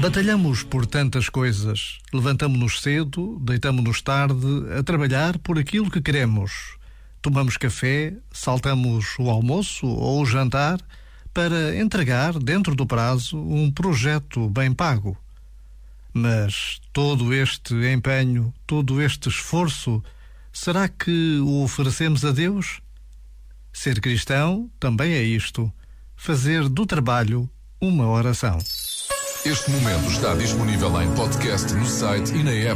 Batalhamos por tantas coisas. Levantamos-nos cedo, deitamos-nos tarde a trabalhar por aquilo que queremos. Tomamos café, saltamos o almoço ou o jantar para entregar, dentro do prazo, um projeto bem pago. Mas todo este empenho, todo este esforço, será que o oferecemos a Deus? Ser cristão também é isto: fazer do trabalho uma oração. Este momento está disponível em podcast no site e na app.